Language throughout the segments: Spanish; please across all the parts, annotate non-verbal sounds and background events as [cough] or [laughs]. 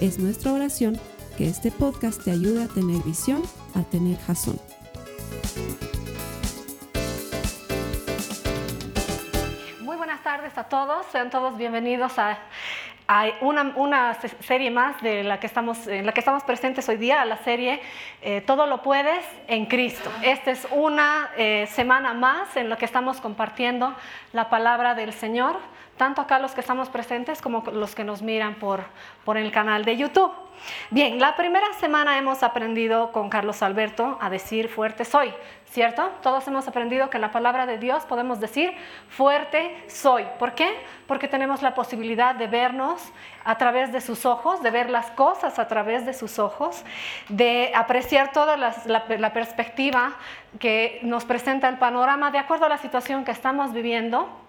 Es nuestra oración que este podcast te ayude a tener visión, a tener jazón. Muy buenas tardes a todos, sean todos bienvenidos a, una, serie más de la que estamos, la que estamos presentes hoy día, la serie eh, Todo lo puedes en Cristo. Esta es una eh, semana más en la que estamos compartiendo la palabra del Señor, tanto acá los que estamos presentes como los que nos miran por, por el canal de YouTube. Bien, la primera semana hemos aprendido con Carlos Alberto a decir fuerte soy, ¿cierto? Todos hemos aprendido que la palabra de Dios podemos decir fuerte soy. ¿Por qué? Porque tenemos la posibilidad de vernos a través de sus ojos, de ver las cosas a través de sus ojos, de apreciar toda la, perspectiva que nos presenta el panorama de acuerdo a la situación que estamos viviendo.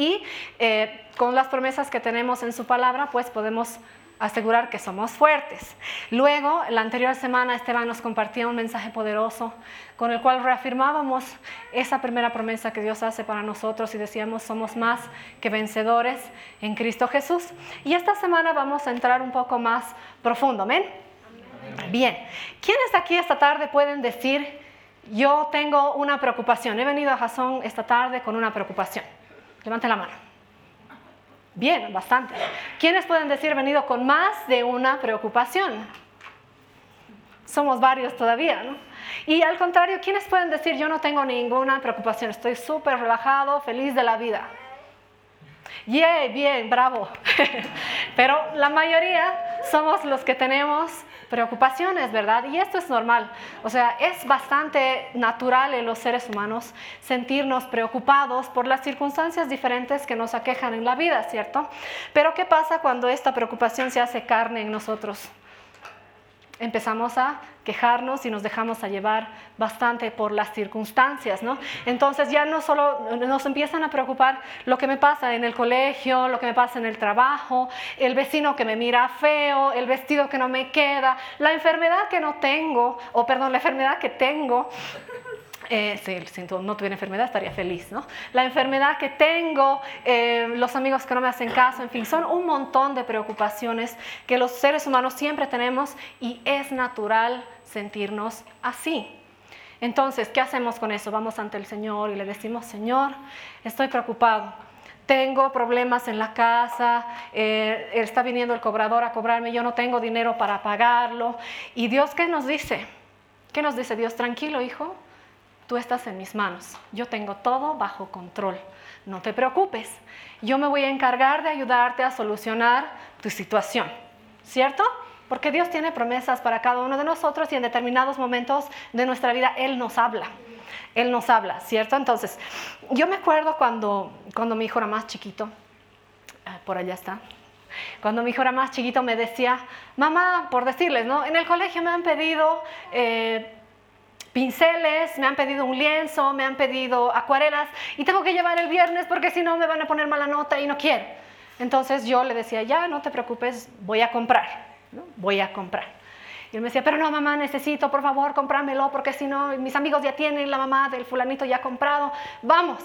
Y eh, con las promesas que tenemos en su palabra, pues podemos asegurar que somos fuertes. Luego, la anterior semana, Esteban nos compartía un mensaje poderoso con el cual reafirmábamos esa primera promesa que Dios hace para nosotros y decíamos somos más que vencedores en Cristo Jesús. Y esta semana vamos a entrar un poco más profundo, ¿amén? Bien, ¿quiénes aquí esta tarde pueden decir, yo tengo una preocupación? He venido a Jason esta tarde con una preocupación. Levante la mano. Bien, bastante. ¿Quiénes pueden decir venido con más de una preocupación? Somos varios todavía, ¿no? Y al contrario, ¿quiénes pueden decir yo no tengo ninguna preocupación? Estoy súper relajado, feliz de la vida. Yeah, bien, bravo. [laughs] Pero la mayoría somos los que tenemos preocupaciones, ¿verdad? Y esto es normal. O sea, es bastante natural en los seres humanos sentirnos preocupados por las circunstancias diferentes que nos aquejan en la vida, ¿cierto? Pero ¿qué pasa cuando esta preocupación se hace carne en nosotros? Empezamos a quejarnos y nos dejamos a llevar bastante por las circunstancias, ¿no? Entonces ya no solo nos empiezan a preocupar lo que me pasa en el colegio, lo que me pasa en el trabajo, el vecino que me mira feo, el vestido que no me queda, la enfermedad que no tengo, o perdón, la enfermedad que tengo, eh, si, no tuviera enfermedad estaría feliz, ¿no? La enfermedad que tengo, eh, los amigos que no me hacen caso, en fin, son un montón de preocupaciones que los seres humanos siempre tenemos y es natural sentirnos así. Entonces, ¿qué hacemos con eso? Vamos ante el Señor y le decimos, Señor, estoy preocupado tengo problemas en la casa, eh, está viniendo el cobrador a cobrarme, yo no tengo dinero para pagarlo. ¿Y Dios qué nos dice? ¿Qué nos dice Dios? Tranquilo, hijo, tú estás en mis manos, yo tengo todo bajo control, no te preocupes, yo me voy a encargar de ayudarte a solucionar tu situación, ¿cierto? Porque Dios tiene promesas para cada uno de nosotros y en determinados momentos de nuestra vida Él nos habla. Él nos habla, ¿cierto? Entonces, yo me acuerdo cuando, cuando mi hijo era más chiquito, ah, por allá está, cuando mi hijo era más chiquito me decía, mamá, por decirles, ¿no? En el colegio me han pedido eh, pinceles, me han pedido un lienzo, me han pedido acuarelas y tengo que llevar el viernes porque si no me van a poner mala nota y no quiero. Entonces yo le decía, ya, no te preocupes, voy a comprar, voy a comprar. Y él me decía, pero no, mamá, necesito, por favor, cómpramelo porque si no, mis amigos ya tienen, la mamá del fulanito ya ha comprado, vamos.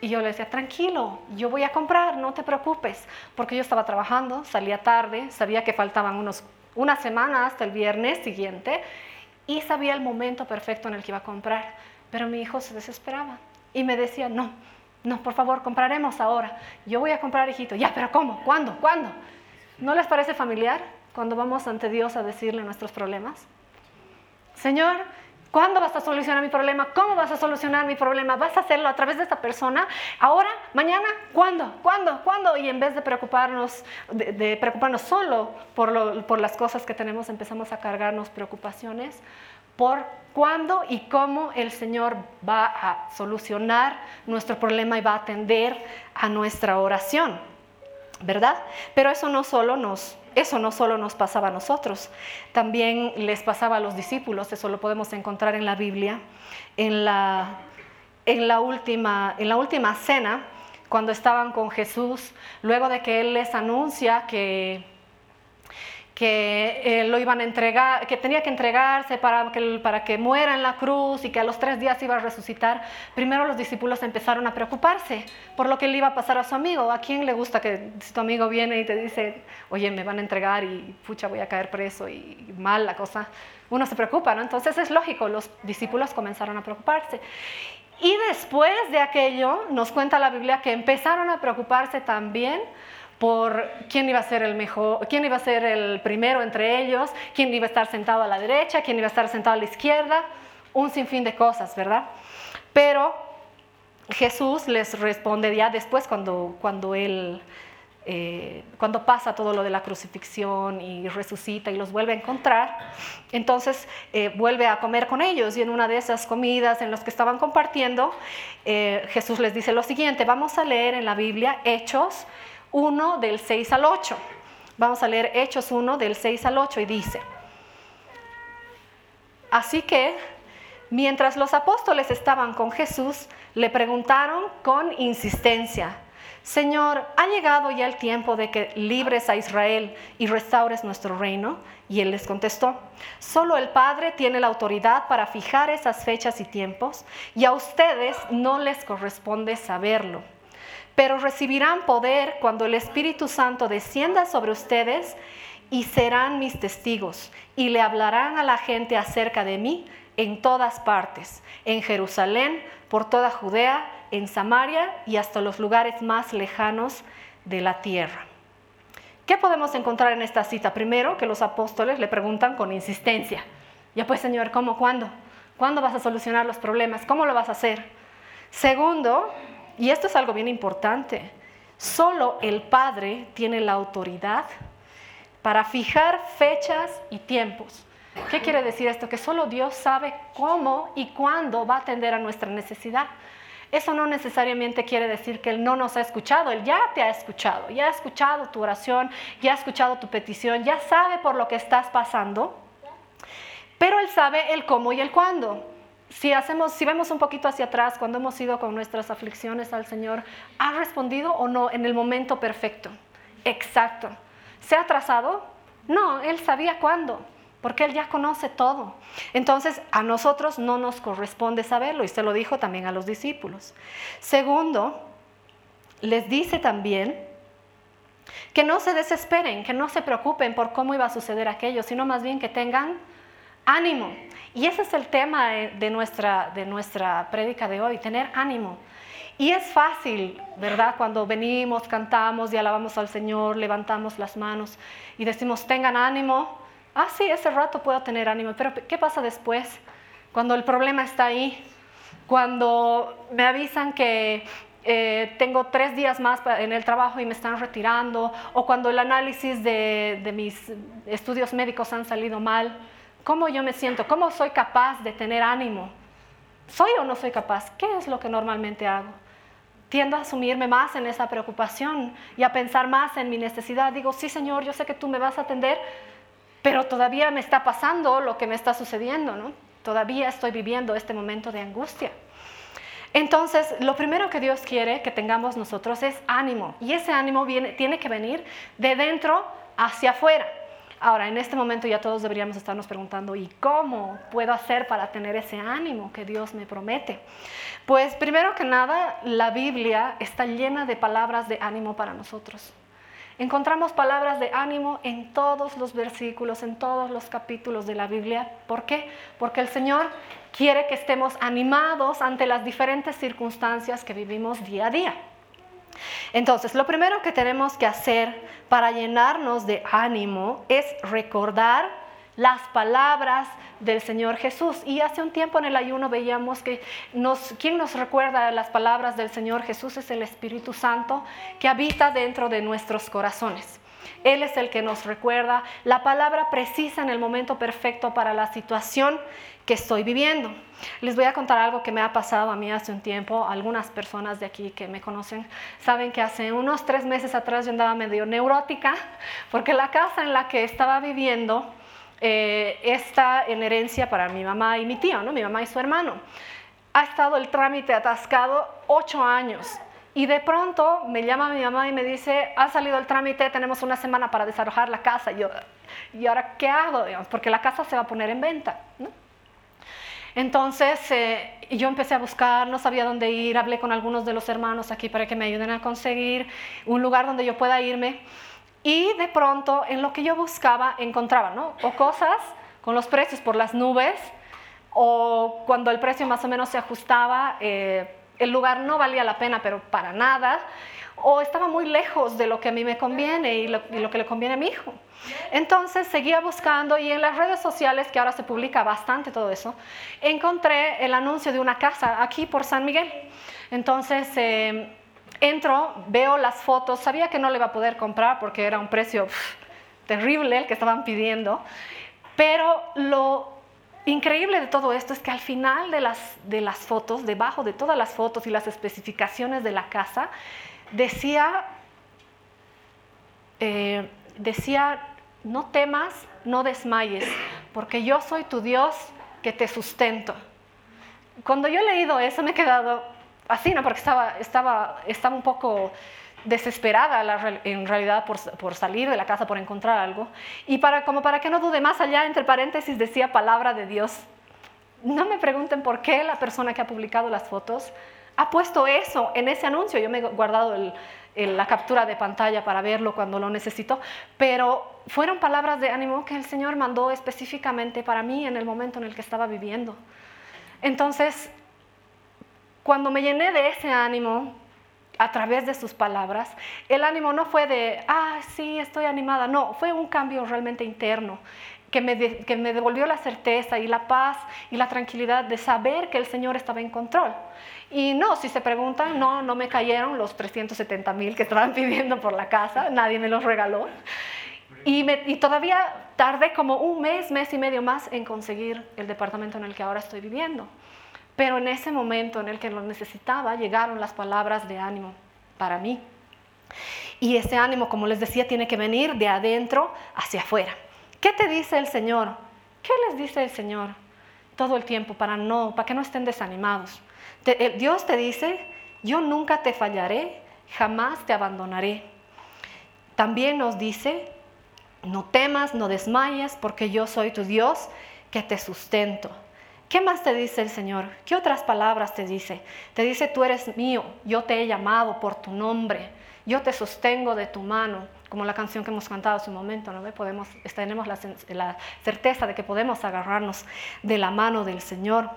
Y yo le decía, tranquilo, yo voy a comprar, no te preocupes, porque yo estaba trabajando, salía tarde, sabía que faltaban unos, una semana hasta el viernes siguiente y sabía el momento perfecto en el que iba a comprar, pero mi hijo se desesperaba y me decía, no, no, por favor, compraremos ahora. Yo voy a comprar, hijito. Ya, pero ¿cómo? ¿Cuándo? ¿Cuándo? ¿No les parece familiar cuando vamos ante Dios a decirle nuestros problemas? Señor, ¿Cuándo vas a solucionar mi problema? ¿Cómo vas a solucionar mi problema? ¿Vas a hacerlo a través de esta persona? ¿Ahora? ¿Mañana? ¿Cuándo? ¿Cuándo? ¿Cuándo? Y en vez de preocuparnos, de, preocuparnos solo por, por las cosas que tenemos, empezamos a cargarnos preocupaciones por cuándo y cómo el Señor va a solucionar nuestro problema y va a atender a nuestra oración. ¿Verdad? Pero eso no solo nos, eso no solo nos pasaba a nosotros, también les pasaba a los discípulos, eso lo podemos encontrar en la Biblia, en la, en la, última, en la última cena, cuando estaban con Jesús, luego de que Él les anuncia que que eh, lo iban a entregar, que tenía que entregarse para que, para que muera en la cruz y que a los tres días iba a resucitar, primero los discípulos empezaron a preocuparse por lo que le iba a pasar a su amigo. ¿A quién le gusta que si tu amigo viene y te dice, oye, me van a entregar y pucha, voy a caer preso y, mal la cosa? Uno se preocupa, ¿no? Entonces es lógico, los discípulos comenzaron a preocuparse. Y después de aquello, nos cuenta la Biblia que empezaron a preocuparse también por quién iba a ser el mejor, quién iba a ser el primero entre ellos, quién iba a estar sentado a la derecha, quién iba a estar sentado a la izquierda, un sinfín de cosas, ¿verdad? Pero Jesús les responde ya después cuando, cuando él eh, cuando pasa todo lo de la crucifixión y resucita y los vuelve a encontrar, entonces eh, vuelve a comer con ellos y en una de esas comidas en las que estaban compartiendo, eh, Jesús les dice lo siguiente, vamos a leer en la Biblia Hechos 1 del 6 al 8. Vamos a leer Hechos 1 del 6 al 8 y dice, así que mientras los apóstoles estaban con Jesús, le preguntaron con insistencia, Señor, ¿ha llegado ya el tiempo de que libres a Israel y restaures nuestro reino? Y él les contestó, solo el Padre tiene la autoridad para fijar esas fechas y tiempos, y a ustedes no les corresponde saberlo pero recibirán poder cuando el Espíritu Santo descienda sobre ustedes y serán mis testigos y le hablarán a la gente acerca de mí en todas partes, en Jerusalén, por toda Judea, en Samaria y hasta los lugares más lejanos de la tierra. ¿Qué podemos encontrar en esta cita? Primero, que los apóstoles le preguntan con insistencia, ya pues Señor, ¿cómo? ¿Cuándo? ¿Cuándo vas a solucionar los problemas? ¿Cómo lo vas a hacer? Segundo, y esto es algo bien importante. Solo el Padre tiene la autoridad para fijar fechas y tiempos. ¿Qué quiere decir esto? Que solo Dios sabe cómo y cuándo va a atender a nuestra necesidad. Eso no necesariamente quiere decir que Él no nos ha escuchado, Él ya te ha escuchado, ya ha escuchado tu oración, ya ha escuchado tu petición, ya sabe por lo que estás pasando, pero Él sabe el cómo y el cuándo si, hacemos, si vemos un poquito hacia atrás, cuando hemos ido con nuestras aflicciones al Señor, ¿ha respondido o no en el momento perfecto? Exacto. ¿Se ha atrasado? No, Él sabía cuándo, porque Él ya conoce todo. Entonces, a nosotros no nos corresponde saberlo, y se lo dijo también a los discípulos. Segundo, les dice también que no se desesperen, que no se preocupen por cómo iba a suceder aquello, sino más bien que tengan ánimo. Y ese es el tema de nuestra, de nuestra prédica de hoy, tener ánimo. Y es fácil, ¿verdad? Cuando venimos, cantamos y alabamos al Señor, levantamos las manos y decimos, tengan ánimo. Ah, sí, ese rato puedo tener ánimo, pero ¿qué pasa después? Cuando el problema está ahí, cuando me avisan que eh, tengo tres días más en el trabajo y me están retirando, o cuando el análisis de, de mis estudios médicos han salido mal, ¿Cómo yo me siento? ¿Cómo soy capaz de tener ánimo? ¿Soy o no soy capaz? ¿Qué es lo que normalmente hago? Tiendo a asumirme más en esa preocupación y a pensar más en mi necesidad. Digo, sí Señor, yo sé que tú me vas a atender, pero todavía me está pasando lo que me está sucediendo, ¿no? Todavía estoy viviendo este momento de angustia. Entonces, lo primero que Dios quiere que tengamos nosotros es ánimo. Y ese ánimo viene, tiene que venir de dentro hacia afuera. Ahora, en este momento ya todos deberíamos estarnos preguntando, ¿y cómo puedo hacer para tener ese ánimo que Dios me promete? Pues primero que nada, la Biblia está llena de palabras de ánimo para nosotros. Encontramos palabras de ánimo en todos los versículos, en todos los capítulos de la Biblia. ¿Por qué? Porque el Señor quiere que estemos animados ante las diferentes circunstancias que vivimos día a día. Entonces, lo primero que tenemos que hacer para llenarnos de ánimo es recordar las palabras del Señor Jesús. Y hace un tiempo en el ayuno veíamos que nos, quien nos recuerda las palabras del Señor Jesús es el Espíritu Santo que habita dentro de nuestros corazones. Él es el que nos recuerda la palabra precisa en el momento perfecto para la situación que estoy viviendo. Les voy a contar algo que me ha pasado a mí hace un tiempo. Algunas personas de aquí que me conocen saben que hace unos tres meses atrás yo andaba medio neurótica porque la casa en la que estaba viviendo eh, está en herencia para mi mamá y mi tío, ¿no? mi mamá y su hermano. Ha estado el trámite atascado ocho años. Y de pronto me llama mi mamá y me dice, ha salido el trámite, tenemos una semana para desalojar la casa. Y yo, ¿y ahora qué hago? porque la casa se va a poner en venta. ¿no? Entonces eh, yo empecé a buscar, no sabía dónde ir, hablé con algunos de los hermanos aquí para que me ayuden a conseguir un lugar donde yo pueda irme. Y de pronto en lo que yo buscaba encontraba, ¿no? O cosas con los precios por las nubes, o cuando el precio más o menos se ajustaba, eh, el lugar no valía la pena, pero para nada, o estaba muy lejos de lo que a mí me conviene y lo que le conviene a mi hijo. Entonces seguía buscando y en las redes sociales, que ahora se publica bastante todo eso, encontré el anuncio de una casa aquí por San Miguel. Entonces eh, entro, veo las fotos, sabía que no le iba a poder comprar porque era un precio terrible el que estaban pidiendo, pero lo increíble de todo esto es que al final de las, de las fotos, debajo de todas las fotos y las especificaciones de la casa, decía... Eh, decía no temas, no desmayes, porque yo soy tu Dios que te sustento. Cuando yo he leído eso me he quedado así, ¿no? porque estaba, estaba, estaba un poco desesperada en realidad por, por, salir de la casa, por encontrar algo. Y para, como para que no dude más allá, entre paréntesis decía palabra de Dios. No me pregunten por qué la persona que ha publicado las fotos ha puesto eso en ese anuncio. Yo me he guardado la captura de pantalla para verlo cuando lo necesito, pero fueron palabras de ánimo que el Señor mandó específicamente para mí en el momento en el que estaba viviendo. Entonces, cuando me llené de ese ánimo a través de sus palabras, el ánimo no fue de, ah, sí, estoy animada, no, fue un cambio realmente interno. Que me, que me devolvió la certeza y la paz y la tranquilidad de saber que el Señor estaba en control. Y no, si se preguntan, no, no me cayeron los 370 mil que estaban [laughs] pidiendo por la casa, nadie me los regaló. Y, y, todavía tardé como un mes, mes y medio más en conseguir el departamento en el que ahora estoy viviendo. Pero en ese momento en el que lo necesitaba, llegaron las palabras de ánimo para mí. Y ese ánimo, como les decía, tiene que venir de adentro hacia afuera. ¿Qué te dice el Señor? ¿Qué les dice el Señor todo el tiempo para, no, para que no estén desanimados? Dios te dice, yo nunca te fallaré, jamás te abandonaré. También nos dice, no temas, no desmayes, porque yo soy tu Dios que te sustento. ¿Qué más te dice el Señor? ¿Qué otras palabras te dice? Te dice, tú eres mío, yo te he llamado por tu nombre, yo te sostengo de tu mano, como la canción que hemos cantado hace un momento, ¿no? Podemos, tenemos la, la certeza de que podemos agarrarnos de la mano del Señor.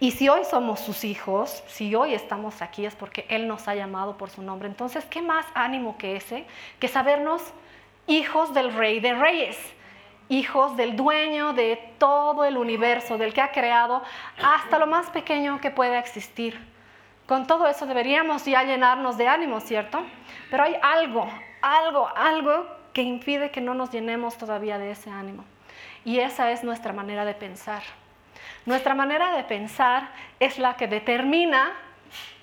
Y si hoy somos sus hijos, si hoy estamos aquí es porque Él nos ha llamado por su nombre. Entonces, ¿qué más ánimo que ese? Que sabernos hijos del Rey de Reyes, hijos del dueño de todo el universo, del que ha creado hasta lo más pequeño que pueda existir. Con todo eso deberíamos ya llenarnos de ánimo, ¿cierto? Pero hay algo, algo, algo que impide que no nos llenemos todavía de ese ánimo. Y esa es nuestra manera de pensar. Nuestra manera de pensar es la que determina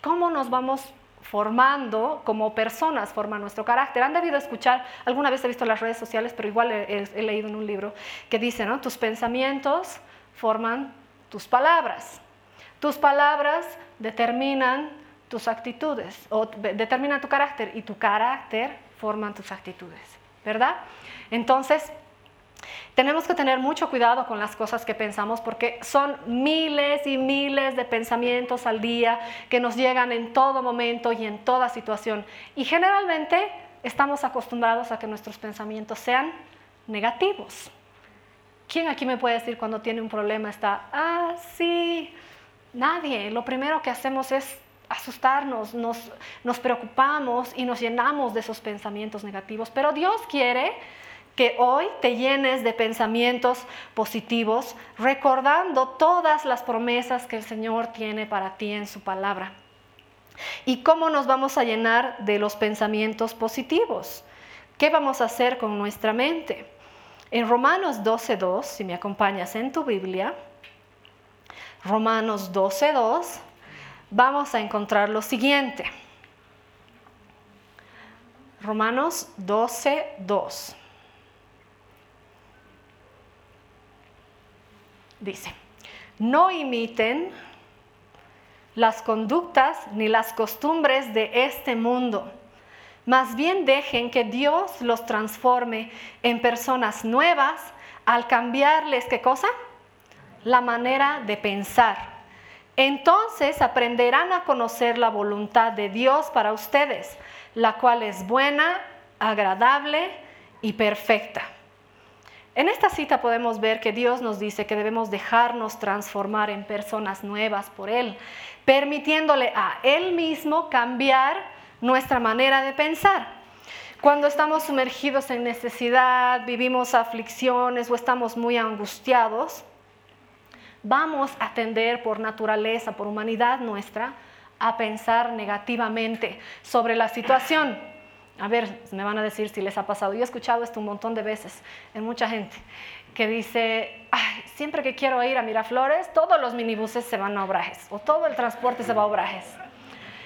cómo nos vamos formando como personas, forma nuestro carácter. Han debido escuchar, alguna vez he visto las redes sociales, pero igual he, leído en un libro que dice, ¿no? Tus pensamientos forman tus palabras. Tus palabras determinan tus actitudes o determinan tu carácter y tu carácter forman tus actitudes, ¿verdad? Entonces, tenemos que tener mucho cuidado con las cosas que pensamos porque son miles y miles de pensamientos al día que nos llegan en todo momento y en toda situación. Y generalmente estamos acostumbrados a que nuestros pensamientos sean negativos. ¿Quién aquí me puede decir cuando tiene un problema está, ah, sí, nadie. Lo primero que hacemos es asustarnos, nos, nos preocupamos y nos llenamos de esos pensamientos negativos. Pero Dios quiere que hoy te llenes de pensamientos positivos, recordando todas las promesas que el Señor tiene para ti en su palabra. ¿Y cómo nos vamos a llenar de los pensamientos positivos? ¿Qué vamos a hacer con nuestra mente? En Romanos 12.2, si me acompañas en tu Biblia, Romanos 12.2, vamos a encontrar lo siguiente. Romanos 12.2. Dice, no imiten las conductas ni las costumbres de este mundo. Más bien dejen que Dios los transforme en personas nuevas al cambiarles, ¿qué cosa? La manera de pensar. Entonces aprenderán a conocer la voluntad de Dios para ustedes, la cual es buena, agradable y perfecta. En esta cita podemos ver que Dios nos dice que debemos dejarnos transformar en personas nuevas por Él, permitiéndole a Él mismo cambiar nuestra manera de pensar. Cuando estamos sumergidos en necesidad, vivimos aflicciones o estamos muy angustiados, vamos a tender por naturaleza, por humanidad nuestra, a pensar negativamente sobre la situación. A ver, me van a decir si les ha pasado. Yo he escuchado esto un montón de veces en mucha gente que dice, siempre que quiero ir a Miraflores, todos los minibuses se van a Obrajes o todo el transporte se va a Obrajes.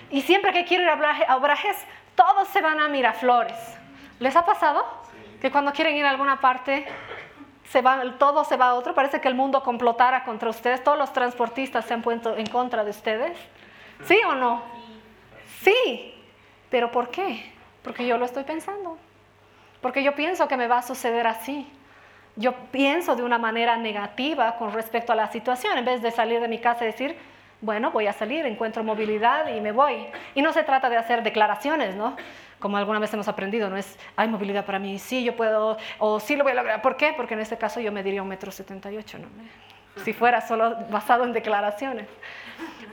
Y siempre que quiero ir a Obrajes, todos se van a Miraflores. ¿Les ha pasado? Que cuando quieren ir a alguna parte, se todo se va a otro. Parece que el mundo complotara contra ustedes. Todos los transportistas se han puesto en contra de ustedes. ¿Sí o no? Sí. ¿Pero por qué? Porque yo lo estoy pensando. Porque yo pienso que me va a suceder así. Yo pienso de una manera negativa con respecto a la situación, en vez de salir de mi casa y decir, bueno, voy a salir, encuentro movilidad y me voy. Y no se trata de hacer declaraciones, ¿no? Como alguna vez hemos aprendido, no es, hay movilidad para mí, sí, yo puedo, o sí lo voy a lograr. ¿Por qué? Porque en este caso yo me diría un metro setenta y ocho, ¿no? Si fuera solo basado en declaraciones.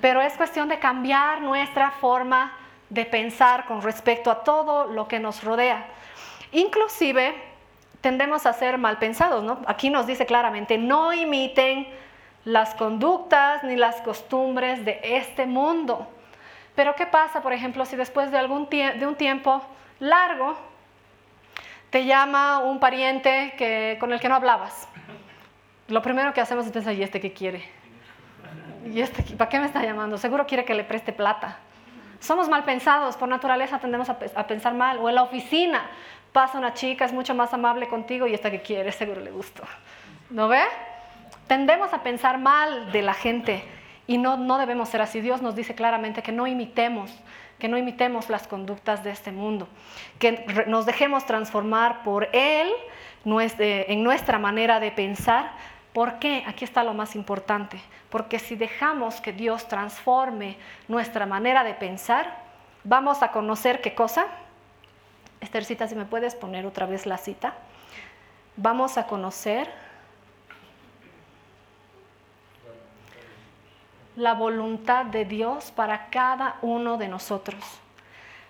Pero es cuestión de cambiar nuestra forma de pensar con respecto a todo lo que nos rodea. Inclusive tendemos a ser mal pensados, ¿no? Aquí nos dice claramente, no imiten las conductas ni las costumbres de este mundo. Pero ¿qué pasa, por ejemplo, si después de, algún de un tiempo largo te llama un pariente que, con el que no hablabas? Lo primero que hacemos es pensar, ¿y este qué quiere? ¿Y este para qué me está llamando? Seguro quiere que le preste plata. Somos mal pensados, por naturaleza tendemos a, pensar mal. O en la oficina pasa una chica, es mucho más amable contigo y esta que quiere, seguro le gustó. ¿No ve? Tendemos a pensar mal de la gente y no, no debemos ser así. Dios nos dice claramente que no imitemos, que no imitemos las conductas de este mundo, que nos dejemos transformar por Él en nuestra manera de pensar ¿Por qué? Aquí está lo más importante. Porque si dejamos que Dios transforme nuestra manera de pensar, vamos a conocer qué cosa. Esthercita, si me puedes poner otra vez la cita. Vamos a conocer la voluntad de Dios para cada uno de nosotros.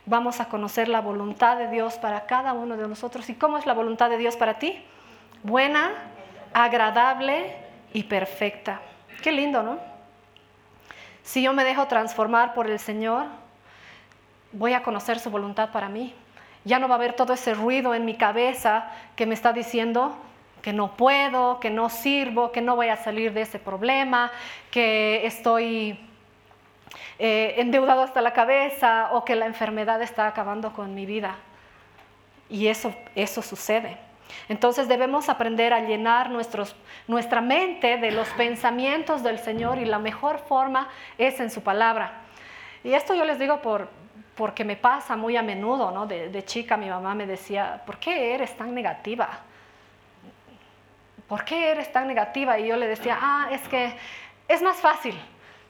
Vamos a conocer la voluntad de Dios para cada uno de nosotros. ¿Y cómo es la voluntad de Dios para ti? Buena, agradable y perfecta. Qué lindo, ¿no? Si yo me dejo transformar por el Señor, voy a conocer su voluntad para mí. Ya no va a haber todo ese ruido en mi cabeza que me está diciendo que no puedo, que no sirvo, que no voy a salir de ese problema, que estoy eh, endeudado hasta la cabeza o que la enfermedad está acabando con mi vida. Y eso, eso sucede. Entonces debemos aprender a llenar nuestra mente de los pensamientos del Señor y la mejor forma es en su palabra. Y esto yo les digo porque me pasa muy a menudo, ¿no? De, chica mi mamá me decía, ¿por qué eres tan negativa? ¿Por qué eres tan negativa? Y yo le decía, ah, es que es más fácil,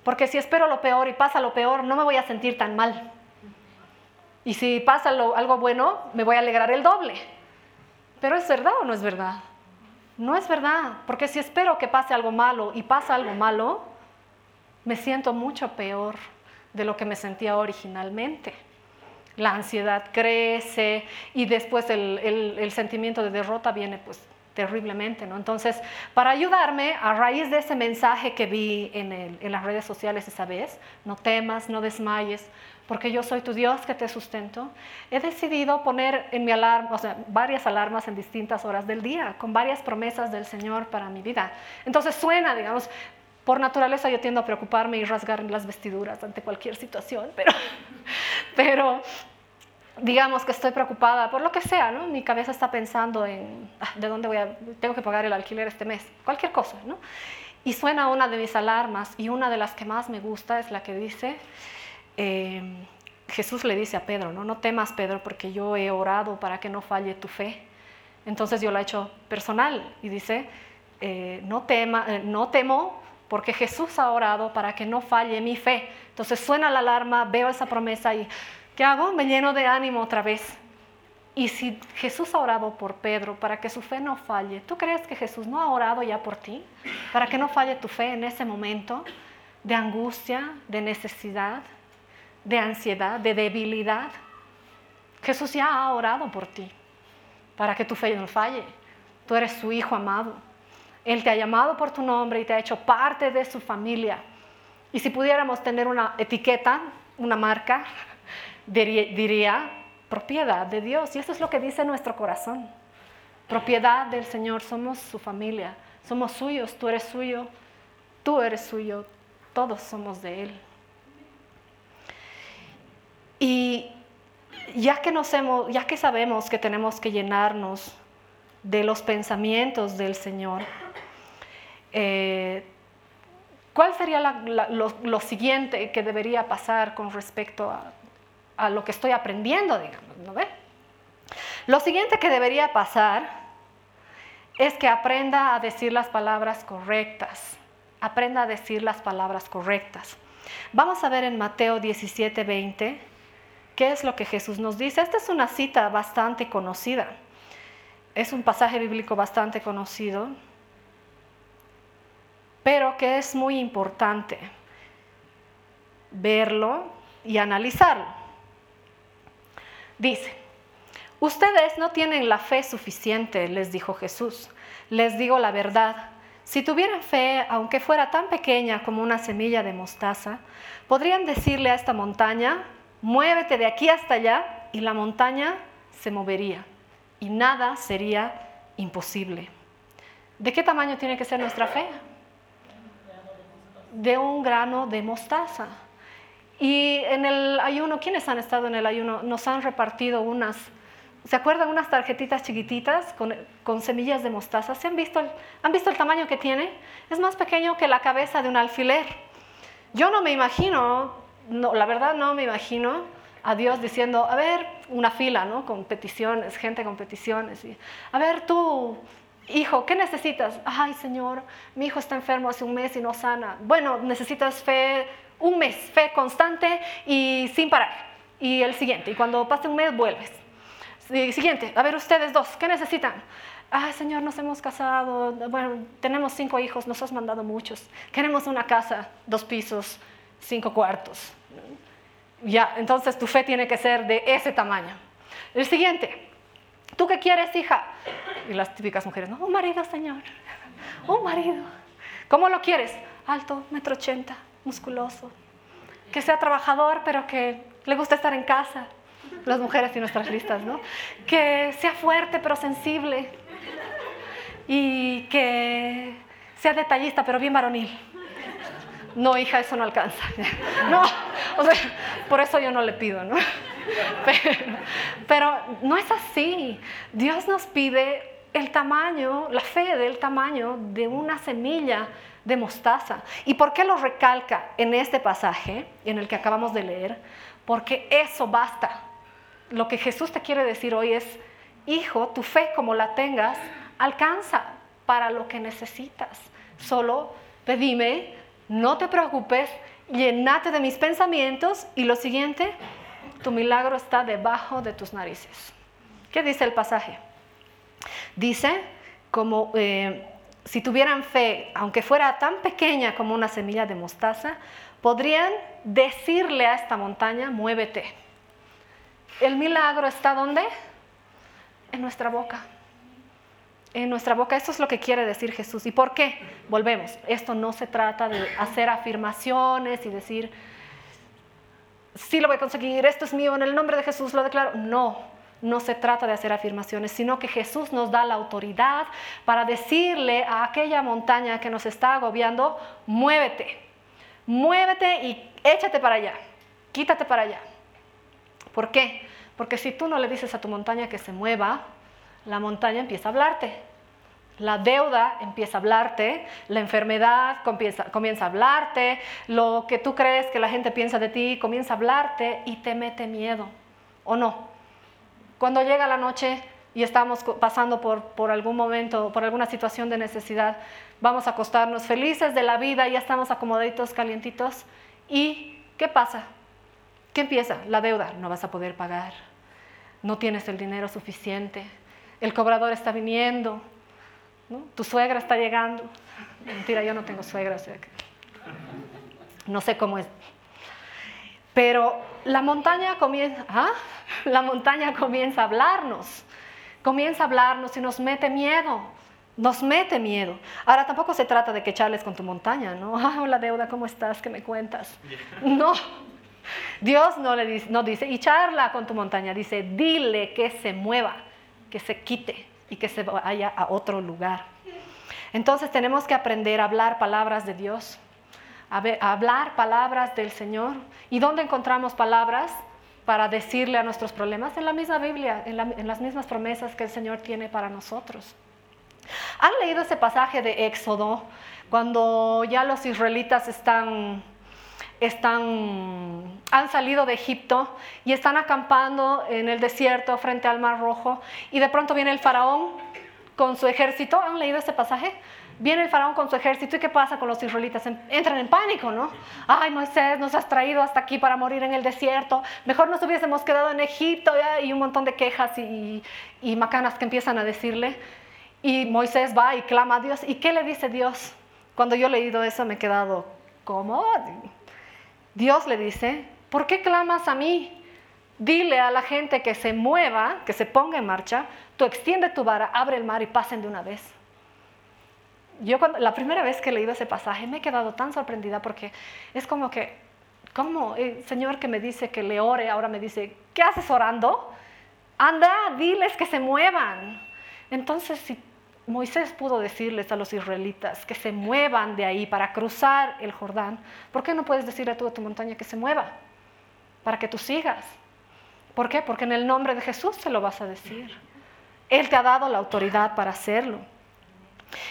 porque si espero lo peor y pasa lo peor, no me voy a sentir tan mal. Y si pasa algo bueno, me voy a alegrar el doble. Pero ¿es verdad o no es verdad? No es verdad, porque si espero que pase algo malo y pasa algo malo, me siento mucho peor de lo que me sentía originalmente. La ansiedad crece y después el, sentimiento de derrota viene pues terriblemente, ¿no? Entonces, para ayudarme, a raíz de ese mensaje que vi en, las redes sociales esa vez, no temas, no desmayes, porque yo soy tu Dios que te sustento, he decidido poner en mi alarma, o sea, varias alarmas en distintas horas del día, con varias promesas del Señor para mi vida. Entonces suena, digamos, por naturaleza yo tiendo a preocuparme y rasgar las vestiduras ante cualquier situación, pero, [laughs] pero digamos que estoy preocupada por lo que sea, ¿no? Mi cabeza está pensando en, ah, ¿de dónde voy a, tengo que pagar el alquiler este mes? Cualquier cosa, ¿no? Y suena una de mis alarmas y una de las que más me gusta es la que dice, eh, Jesús le dice a Pedro, ¿no? no temas Pedro porque yo he orado para que no falle tu fe. Entonces yo lo he hecho personal y dice, eh, no, tema, eh, no temo porque Jesús ha orado para que no falle mi fe. Entonces suena la alarma, veo esa promesa y ¿qué hago? Me lleno de ánimo otra vez. Y si Jesús ha orado por Pedro para que su fe no falle, ¿tú crees que Jesús no ha orado ya por ti? Para que no falle tu fe en ese momento de angustia, de necesidad de ansiedad, de debilidad. Jesús ya ha orado por ti para que tu fe no falle. Tú eres su hijo amado. Él te ha llamado por tu nombre y te ha hecho parte de su familia. Y si pudiéramos tener una etiqueta, una marca, [laughs] diría propiedad de Dios. Y eso es lo que dice nuestro corazón. Propiedad del Señor, somos su familia, somos suyos, tú eres suyo, tú eres suyo, todos somos de Él. Y ya que, sabemos que tenemos que llenarnos de los pensamientos del Señor, eh, ¿cuál sería lo, siguiente que debería pasar con respecto a, lo que estoy aprendiendo, digamos? ¿no ve? Lo siguiente que debería pasar es que aprenda a decir las palabras correctas. Aprenda a decir las palabras correctas. Vamos a ver en Mateo 17, 20 ¿Qué es lo que Jesús nos dice? Esta es una cita bastante conocida. Es un pasaje bíblico bastante conocido, pero que es muy importante verlo y analizarlo. Dice, ustedes no tienen la fe suficiente, les dijo Jesús. Les digo la verdad. Si tuvieran fe, aunque fuera tan pequeña como una semilla de mostaza, podrían decirle a esta montaña, muévete de aquí hasta allá y la montaña se movería y nada sería imposible. ¿De qué tamaño tiene que ser nuestra fe? De un grano de mostaza. Y en el ayuno, ¿quiénes han estado en el ayuno? Nos han repartido unas, ¿se acuerdan? Unas tarjetitas chiquititas con, semillas de mostaza. ¿Se han visto, han visto el tamaño que tiene? Es más pequeño que la cabeza de un alfiler. Yo no me imagino no, la verdad no me imagino a Dios diciendo, a ver, una fila, ¿no? Con peticiones, gente con peticiones. Y, a ver, tú, hijo, ¿qué necesitas? Ay, Señor, mi hijo está enfermo hace un mes y no sana. Bueno, necesitas fe, un mes, fe constante y sin parar. Y el siguiente, y cuando pase un mes, vuelves. Y siguiente, a ver, ustedes dos, ¿qué necesitan? Ay, Señor, nos hemos casado, bueno, tenemos cinco hijos, nos has mandado muchos. Queremos una casa, dos pisos, cinco cuartos. Ya, entonces tu fe tiene que ser de ese tamaño. El siguiente, ¿tú qué quieres, hija? Y las típicas mujeres, no, un marido, señor, un marido. ¿Cómo lo quieres? Alto, metro ochenta, musculoso, que sea trabajador, pero que le guste estar en casa. Las mujeres y nuestras listas, ¿no? Que sea fuerte, pero sensible. Y que sea detallista, pero bien varonil no, hija, eso no alcanza. [laughs] no, o sea, por eso yo no le pido, ¿no? [laughs] Pero, no es así. Dios nos pide el tamaño, la fe del tamaño de una semilla de mostaza. ¿Y por qué lo recalca en este pasaje, en el que acabamos de leer? Porque eso basta. Lo que Jesús te quiere decir hoy es, hijo, tu fe como la tengas, alcanza para lo que necesitas. Solo pedime no te preocupes, llenate de mis pensamientos y lo siguiente, tu milagro está debajo de tus narices. ¿Qué dice el pasaje? Dice, como eh, si tuvieran fe, aunque fuera tan pequeña como una semilla de mostaza, podrían decirle a esta montaña, muévete. El milagro está ¿dónde? En nuestra boca. En nuestra boca. Esto es lo que quiere decir Jesús. ¿Y por qué? Volvemos. Esto no se trata de hacer afirmaciones y decir, sí lo voy a conseguir, esto es mío, en el nombre de Jesús lo declaro. No, no se trata de hacer afirmaciones, sino que Jesús nos da la autoridad para decirle a aquella montaña que nos está agobiando, muévete, muévete y échate para allá, quítate para allá. ¿Por qué? Porque si tú no le dices a tu montaña que se mueva, la montaña empieza a hablarte. La deuda empieza a hablarte, la enfermedad comienza, comienza, a hablarte, lo que tú crees que la gente piensa de ti comienza a hablarte y te mete miedo, ¿o no? Cuando llega la noche y estamos pasando por, por algún momento, por alguna situación de necesidad, vamos a acostarnos felices de la vida, ya estamos acomodaditos, calientitos, ¿y qué pasa? ¿Qué empieza? La deuda, no vas a poder pagar, no tienes el dinero suficiente, el cobrador está viniendo, tu suegra está llegando. Mentira, yo no tengo suegra, o sea que no sé cómo es. Pero la montaña comienza, ¿ah? la montaña comienza a hablarnos, comienza a hablarnos y nos mete miedo, nos mete miedo. Ahora tampoco se trata de que charles con tu montaña, ¿no? [laughs] Ah, hola deuda, ¿cómo estás? ¿Qué me cuentas? [laughs] No, Dios no le dice, no dice, y charla con tu montaña, dice, dile que se mueva, que se quite y que se vaya a otro lugar. Entonces tenemos que aprender a hablar palabras de Dios, a, hablar palabras del Señor. ¿Y dónde encontramos palabras para decirle a nuestros problemas? En la misma Biblia, en, las mismas promesas que el Señor tiene para nosotros. ¿Han leído ese pasaje de Éxodo cuando ya los israelitas están están, han salido de Egipto y están acampando en el desierto frente al Mar Rojo y de pronto viene el faraón con su ejército. ¿Han leído ese pasaje? Viene el faraón con su ejército y ¿qué pasa con los israelitas? Entran en pánico, ¿no? Ay, Moisés, nos has traído hasta aquí para morir en el desierto. Mejor nos hubiésemos quedado en Egipto y un montón de quejas y, y macanas que empiezan a decirle. Y Moisés va y clama a Dios. ¿Y qué le dice Dios? Cuando yo he leído eso me he quedado, ¿cómo? Dios le dice, ¿por qué clamas a mí? Dile a la gente que se mueva, que se ponga en marcha, tú extiende tu vara, abre el mar y pasen de una vez. Yo cuando, la primera vez que he leído ese pasaje me he quedado tan sorprendida porque es como que, ¿cómo? El Señor que me dice que le ore, ahora me dice, ¿qué haces orando? Anda, diles que se muevan. Entonces, si Moisés pudo decirles a los israelitas que se muevan de ahí para cruzar el Jordán. ¿Por qué no puedes decirle a toda tu montaña que se mueva? Para que tú sigas. ¿Por qué? Porque en el nombre de Jesús se lo vas a decir. Él te ha dado la autoridad para hacerlo.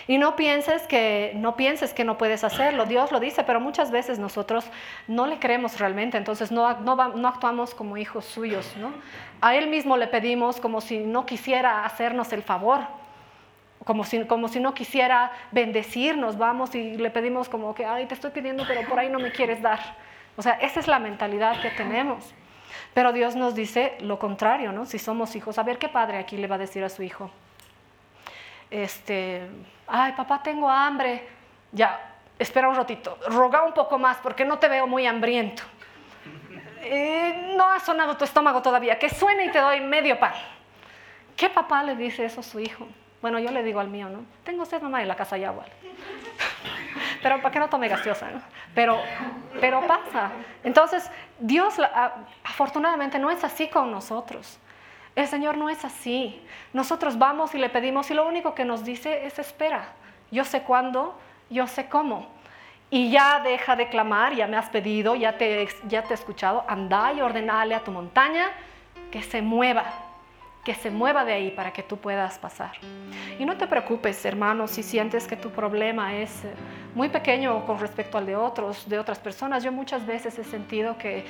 Y no pienses que no pienses que no puedes hacerlo. Dios lo dice, pero muchas veces nosotros no le creemos realmente, entonces no, no, actuamos como hijos suyos. ¿no? A Él mismo le pedimos como si no quisiera hacernos el favor como si, como si no quisiera bendecirnos, vamos y le pedimos como que, ay, te estoy pidiendo, pero por ahí no me quieres dar. O sea, esa es la mentalidad que tenemos. Pero Dios nos dice lo contrario, ¿no? Si somos hijos, a ver qué padre aquí le va a decir a su hijo. Este, ay, papá, tengo hambre. Ya, espera un ratito, roga un poco más porque no te veo muy hambriento. Eh, no ha sonado tu estómago todavía, que suene y te doy medio pan. ¿Qué papá le dice eso a su hijo? Bueno, yo le digo al mío, ¿no? Tengo sed, mamá, en la casa hay agua. [laughs] pero para que no tome gaseosa, ¿no? Pero, pero pasa. Entonces, Dios afortunadamente no es así con nosotros. El Señor no es así. Nosotros vamos y le pedimos y lo único que nos dice es espera. Yo sé cuándo, yo sé cómo. Y ya deja de clamar, ya me has pedido, ya te, ya te he escuchado, anda y ordenale a tu montaña que se mueva, que se mueva de ahí para que tú puedas pasar. Y no te preocupes, hermano, si sientes que tu problema es eh, muy pequeño con respecto al de otros, de otras personas. Yo muchas veces he sentido que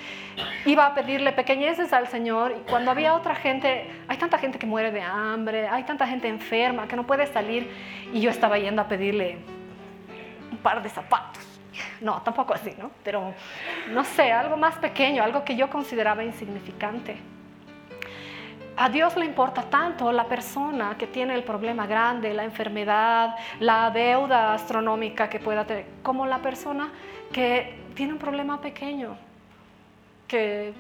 iba a pedirle pequeñeces al Señor y cuando había otra gente, hay tanta gente que muere de hambre, hay tanta gente enferma que no puede salir y yo estaba yendo a pedirle un par de zapatos. No, tampoco así, ¿no? Pero no sé, algo más pequeño, algo que yo consideraba insignificante. A Dios le importa tanto la persona que tiene el problema grande, la enfermedad, la deuda astronómica que pueda tener, como la persona que tiene un problema pequeño, que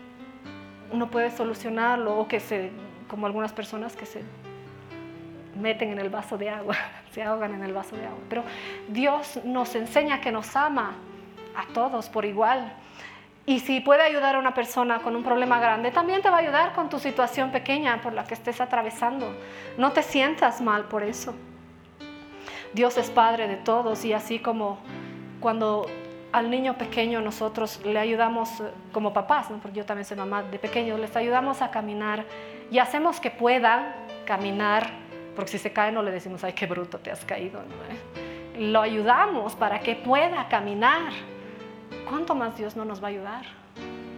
no puede solucionarlo o que se, como algunas personas que se meten en el vaso de agua, [laughs] se ahogan en el vaso de agua. Pero Dios nos enseña que nos ama a todos por igual. Y si puede ayudar a una persona con un problema grande, también te va a ayudar con tu situación pequeña por la que estés atravesando. No te sientas mal por eso. Dios es Padre de todos y así como cuando al niño pequeño nosotros le ayudamos eh, como papás, porque yo también soy mamá de pequeños, les ayudamos a caminar y hacemos que puedan caminar, porque si se cae no le decimos, ay, qué bruto te has caído. Lo ayudamos para que pueda caminar. ¿Cuánto más Dios no nos va a ayudar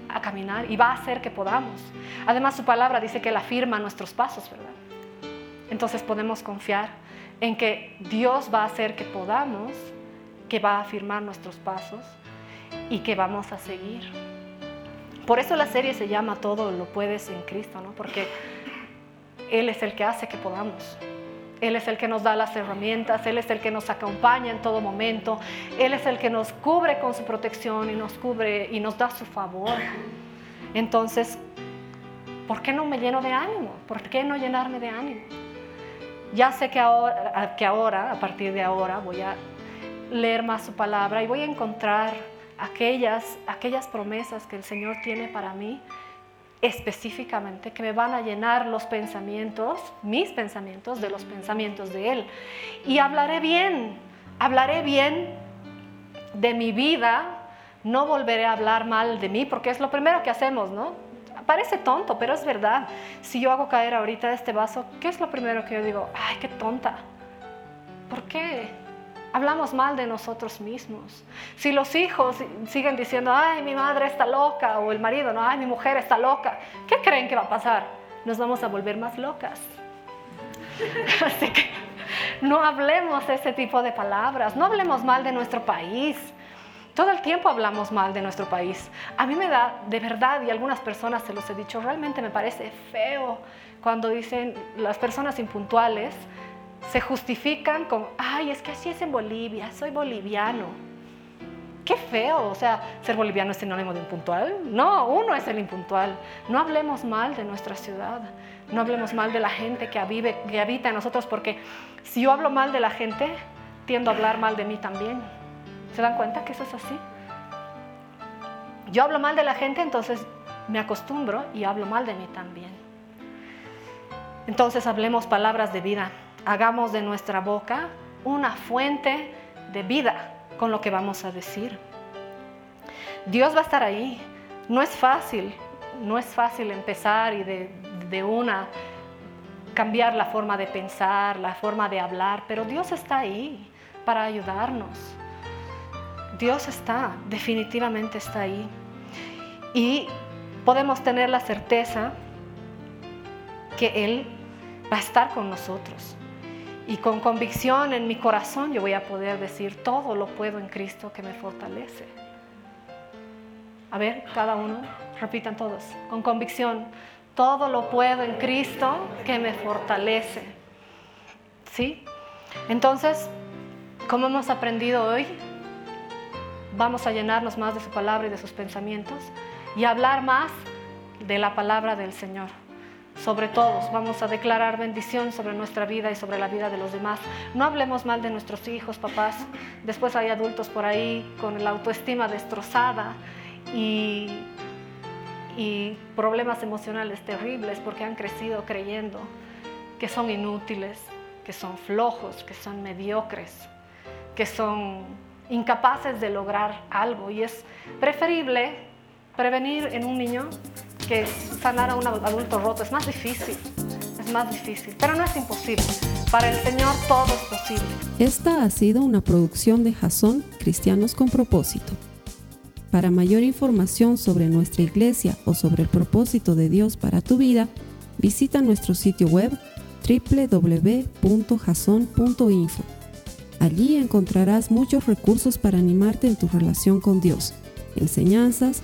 a caminar y va a hacer que podamos? Además su palabra dice que Él afirma nuestros pasos, ¿verdad? Entonces podemos confiar en que Dios va a hacer que podamos que va a afirmar nuestros pasos y que vamos a seguir. Por eso la serie se llama Todo lo puedes en Cristo, ¿no? Porque Él es el que hace que podamos. Él es el que nos da las herramientas, Él es el que nos acompaña en todo momento, Él es el que nos cubre con su protección y nos cubre y nos da su favor. Entonces, ¿por qué no me lleno de ánimo? ¿Por qué no llenarme de ánimo? Ya sé que ahora, que ahora, a partir de ahora, voy a leer más su palabra y voy a encontrar aquellas, aquellas promesas que el Señor tiene para mí específicamente, que me van a llenar los pensamientos, mis pensamientos, de los pensamientos de Él. Y hablaré bien, hablaré bien de mi vida, no volveré a hablar mal de mí, porque es lo primero que hacemos, ¿no? Parece tonto, pero es verdad. Si yo hago caer ahorita este vaso, ¿qué es lo primero que yo digo? Ay, qué tonta. ¿Por qué? Hablamos mal de nosotros mismos. Si los hijos siguen diciendo, ay, mi madre está loca, o el marido, no, ay, mi mujer está loca, ¿qué creen que va a pasar? Nos vamos a volver más locas. [laughs] Así que no hablemos ese tipo de palabras, no hablemos mal de nuestro país. Todo el tiempo hablamos mal de nuestro país. A mí me da, de verdad, y algunas personas se los he dicho, realmente me parece feo cuando dicen las personas impuntuales, se justifican con, ay, es que así es en Bolivia, soy boliviano. Qué feo, o sea, ser boliviano es sinónimo de impuntual. No, uno es el impuntual. No hablemos mal de nuestra ciudad, no hablemos mal de la gente que, que habita en nosotros, porque si yo hablo mal de la gente, tiendo a hablar mal de mí también. ¿Se dan cuenta que eso es así? Yo hablo mal de la gente, entonces me acostumbro y hablo mal de mí también. Entonces hablemos palabras de vida hagamos de nuestra boca una fuente de vida con lo que vamos a decir. Dios va a estar ahí. No es fácil, no es fácil empezar y de, una cambiar la forma de pensar, la forma de hablar, pero Dios está ahí para ayudarnos. Dios está, definitivamente está ahí. Y podemos tener la certeza que Él va a estar con nosotros. Y con convicción en mi corazón yo voy a poder decir, todo lo puedo en Cristo que me fortalece. A ver, cada uno, repitan todos, con convicción, todo lo puedo en Cristo que me fortalece. ¿Sí? Entonces, como hemos aprendido hoy, vamos a llenarnos más de su palabra y de sus pensamientos y hablar más de la palabra del Señor sobre todos. Vamos a declarar bendición sobre nuestra vida y sobre la vida de los demás. No hablemos mal de nuestros hijos, papás. Después hay adultos por ahí con la autoestima destrozada y, y problemas emocionales terribles porque han crecido creyendo que son inútiles, que son flojos, que son mediocres, que son incapaces de lograr algo. Y es preferible prevenir en un niño que sanar a un adulto roto es más difícil, es más difícil, pero no es imposible. Para el Señor todo es posible. Esta ha sido una producción de Jason Cristianos con propósito. Para mayor información sobre nuestra iglesia o sobre el propósito de Dios para tu vida, visita nuestro sitio web www.jason.info. Allí encontrarás muchos recursos para animarte en tu relación con Dios, enseñanzas,